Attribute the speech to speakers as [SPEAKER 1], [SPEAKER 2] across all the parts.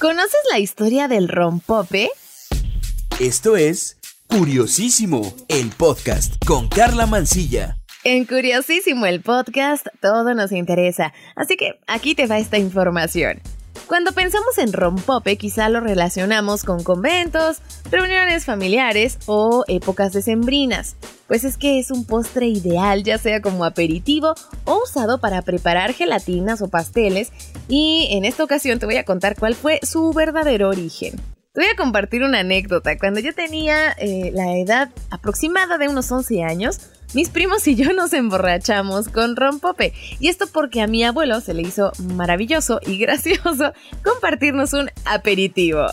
[SPEAKER 1] ¿Conoces la historia del rompope?
[SPEAKER 2] Esto es Curiosísimo, el podcast con Carla Mancilla.
[SPEAKER 1] En Curiosísimo, el podcast, todo nos interesa, así que aquí te va esta información. Cuando pensamos en rompope, quizá lo relacionamos con conventos, reuniones familiares o épocas decembrinas, pues es que es un postre ideal, ya sea como aperitivo o usado para preparar gelatinas o pasteles, y en esta ocasión te voy a contar cuál fue su verdadero origen. Te voy a compartir una anécdota. Cuando yo tenía eh, la edad aproximada de unos 11 años, mis primos y yo nos emborrachamos con rompope. Y esto porque a mi abuelo se le hizo maravilloso y gracioso compartirnos un aperitivo.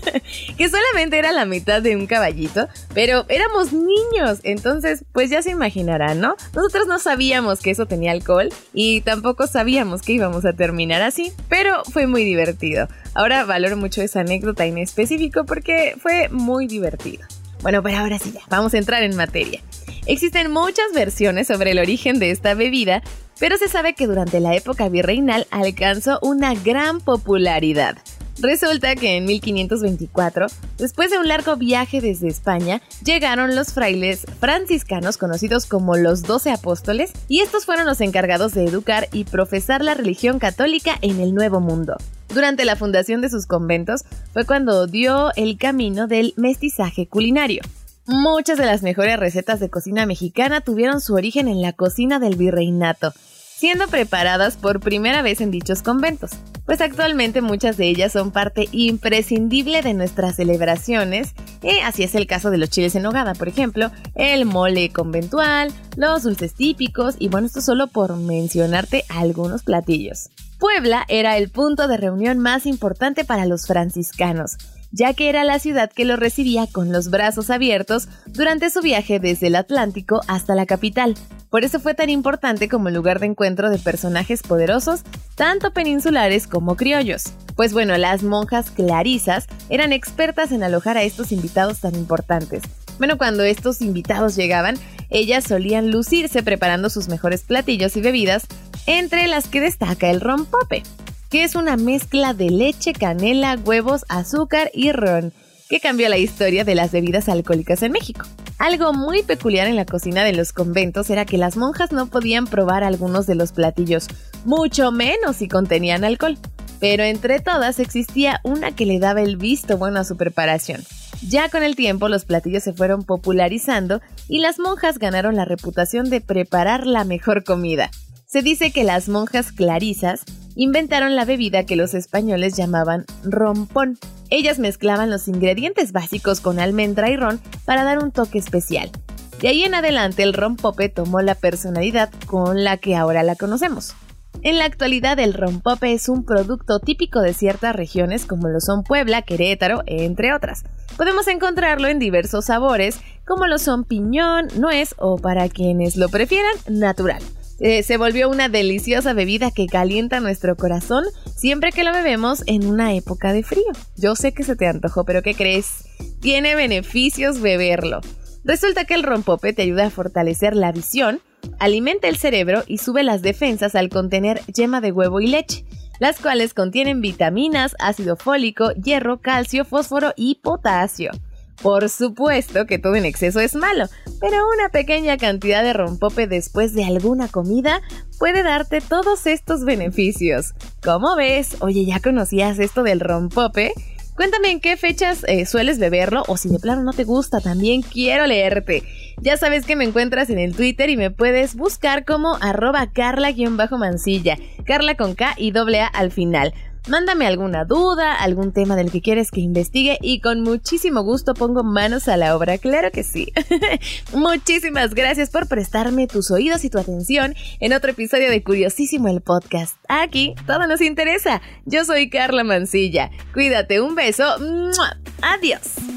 [SPEAKER 1] que solamente era la mitad de un caballito, pero éramos niños. Entonces, pues ya se imaginarán, ¿no? Nosotros no sabíamos que eso tenía alcohol y tampoco sabíamos que íbamos a terminar así, pero fue muy divertido. Ahora valoro mucho esa anécdota en específico porque fue muy divertido. Bueno, pero ahora sí ya, vamos a entrar en materia. Existen muchas versiones sobre el origen de esta bebida, pero se sabe que durante la época virreinal alcanzó una gran popularidad. Resulta que en 1524, después de un largo viaje desde España, llegaron los frailes franciscanos conocidos como los Doce Apóstoles, y estos fueron los encargados de educar y profesar la religión católica en el Nuevo Mundo. Durante la fundación de sus conventos fue cuando dio el camino del mestizaje culinario. Muchas de las mejores recetas de cocina mexicana tuvieron su origen en la cocina del virreinato, siendo preparadas por primera vez en dichos conventos, pues actualmente muchas de ellas son parte imprescindible de nuestras celebraciones, y así es el caso de los chiles en nogada, por ejemplo, el mole conventual, los dulces típicos, y bueno, esto solo por mencionarte algunos platillos. Puebla era el punto de reunión más importante para los franciscanos, ya que era la ciudad que los recibía con los brazos abiertos durante su viaje desde el Atlántico hasta la capital. Por eso fue tan importante como lugar de encuentro de personajes poderosos, tanto peninsulares como criollos. Pues bueno, las monjas clarisas eran expertas en alojar a estos invitados tan importantes. Bueno, cuando estos invitados llegaban, ellas solían lucirse preparando sus mejores platillos y bebidas, entre las que destaca el rompope que es una mezcla de leche, canela, huevos, azúcar y ron, que cambió la historia de las bebidas alcohólicas en México. Algo muy peculiar en la cocina de los conventos era que las monjas no podían probar algunos de los platillos, mucho menos si contenían alcohol. Pero entre todas existía una que le daba el visto bueno a su preparación. Ya con el tiempo los platillos se fueron popularizando y las monjas ganaron la reputación de preparar la mejor comida. Se dice que las monjas clarisas inventaron la bebida que los españoles llamaban rompón. Ellas mezclaban los ingredientes básicos con almendra y ron para dar un toque especial. De ahí en adelante el rompope tomó la personalidad con la que ahora la conocemos. En la actualidad el rompope es un producto típico de ciertas regiones como lo son Puebla, Querétaro, entre otras. Podemos encontrarlo en diversos sabores como lo son piñón, nuez o para quienes lo prefieran, natural. Eh, se volvió una deliciosa bebida que calienta nuestro corazón siempre que lo bebemos en una época de frío. Yo sé que se te antojó, pero ¿qué crees? Tiene beneficios beberlo. Resulta que el rompope te ayuda a fortalecer la visión, alimenta el cerebro y sube las defensas al contener yema de huevo y leche, las cuales contienen vitaminas, ácido fólico, hierro, calcio, fósforo y potasio. Por supuesto que todo en exceso es malo, pero una pequeña cantidad de rompope después de alguna comida puede darte todos estos beneficios. ¿Cómo ves? Oye, ¿ya conocías esto del rompope? Cuéntame en qué fechas eh, sueles beberlo o si de plano no te gusta, también quiero leerte. Ya sabes que me encuentras en el Twitter y me puedes buscar como arroba carla-mancilla, carla con K y doble A al final. Mándame alguna duda, algún tema del que quieres que investigue y con muchísimo gusto pongo manos a la obra, claro que sí. Muchísimas gracias por prestarme tus oídos y tu atención en otro episodio de Curiosísimo el podcast. Aquí todo nos interesa. Yo soy Carla Mancilla. Cuídate, un beso. Adiós.